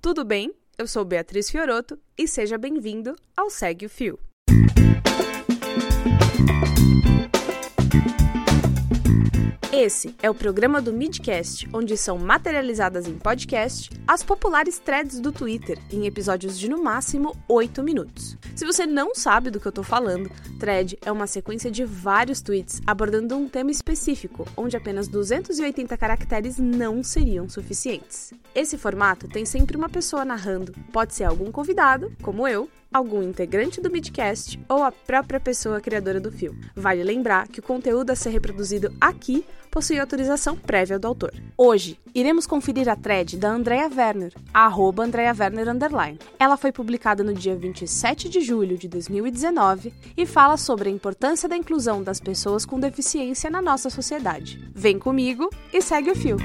tudo bem? Eu sou Beatriz Fioroto e seja bem-vindo ao Segue o Fio. Esse é o programa do Midcast, onde são materializadas em podcast as populares threads do Twitter, em episódios de no máximo 8 minutos. Se você não sabe do que eu tô falando, thread é uma sequência de vários tweets abordando um tema específico, onde apenas 280 caracteres não seriam suficientes. Esse formato tem sempre uma pessoa narrando, pode ser algum convidado, como eu, algum integrante do Midcast ou a própria pessoa criadora do filme. Vale lembrar que o conteúdo a ser reproduzido aqui possui autorização prévia do autor. Hoje, iremos conferir a thread da Andrea Werner, arroba Andrea Werner underline. Ela foi publicada no dia 27 de julho de 2019 e fala sobre a importância da inclusão das pessoas com deficiência na nossa sociedade. Vem comigo e segue o fio.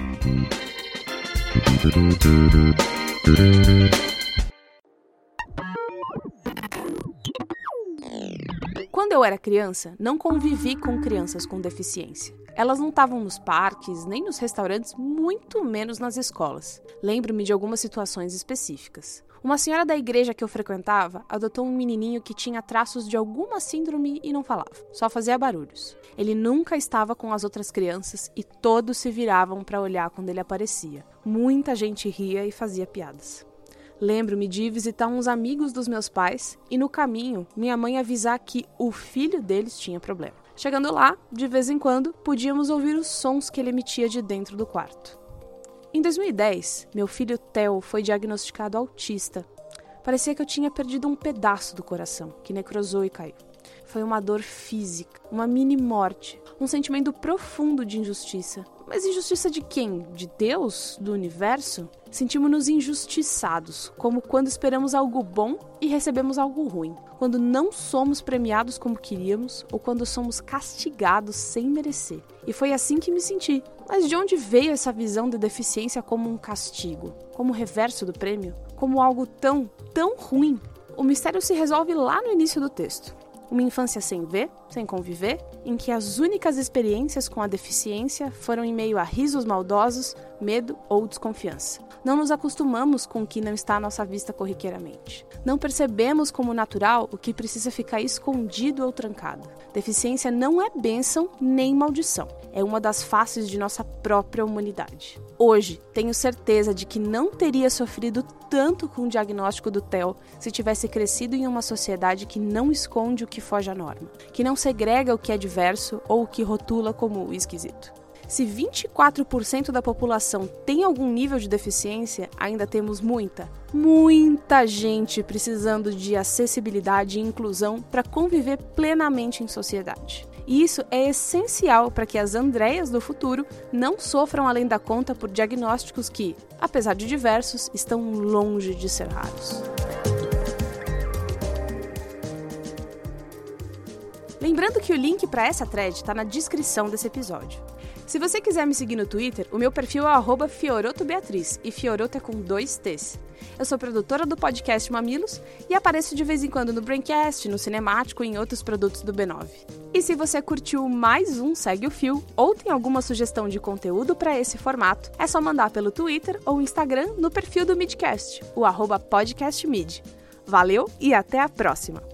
Quando eu era criança, não convivi com crianças com deficiência. Elas não estavam nos parques, nem nos restaurantes, muito menos nas escolas. Lembro-me de algumas situações específicas. Uma senhora da igreja que eu frequentava adotou um menininho que tinha traços de alguma síndrome e não falava, só fazia barulhos. Ele nunca estava com as outras crianças e todos se viravam para olhar quando ele aparecia. Muita gente ria e fazia piadas. Lembro-me de visitar uns amigos dos meus pais e no caminho minha mãe avisar que o filho deles tinha problema. Chegando lá, de vez em quando, podíamos ouvir os sons que ele emitia de dentro do quarto. Em 2010, meu filho Theo foi diagnosticado autista. Parecia que eu tinha perdido um pedaço do coração, que necrosou e caiu. Foi uma dor física, uma mini morte, um sentimento profundo de injustiça, mas injustiça de quem? De Deus? Do universo? Sentimos-nos injustiçados, como quando esperamos algo bom e recebemos algo ruim, quando não somos premiados como queríamos ou quando somos castigados sem merecer. E foi assim que me senti. Mas de onde veio essa visão da deficiência como um castigo, como reverso do prêmio, como algo tão, tão ruim? O mistério se resolve lá no início do texto. Uma infância sem ver, sem conviver, em que as únicas experiências com a deficiência foram em meio a risos maldosos, medo ou desconfiança. Não nos acostumamos com o que não está à nossa vista corriqueiramente. Não percebemos como natural o que precisa ficar escondido ou trancado. Deficiência não é bênção nem maldição. É uma das faces de nossa própria humanidade. Hoje, tenho certeza de que não teria sofrido tanto com o diagnóstico do TEL se tivesse crescido em uma sociedade que não esconde o que foge à norma, que não segrega o que é diverso ou o que rotula como esquisito. Se 24% da população tem algum nível de deficiência, ainda temos muita, muita gente precisando de acessibilidade e inclusão para conviver plenamente em sociedade. E isso é essencial para que as Andréias do futuro não sofram além da conta por diagnósticos que, apesar de diversos, estão longe de ser raros. Lembrando que o link para essa thread está na descrição desse episódio. Se você quiser me seguir no Twitter, o meu perfil é fiorotobeatriz e Fioroto é com dois T's. Eu sou produtora do podcast Mamilos e apareço de vez em quando no Braincast, no Cinemático e em outros produtos do B9. E se você curtiu mais um Segue o Fio ou tem alguma sugestão de conteúdo para esse formato, é só mandar pelo Twitter ou Instagram no perfil do Midcast, o podcastmid. Valeu e até a próxima!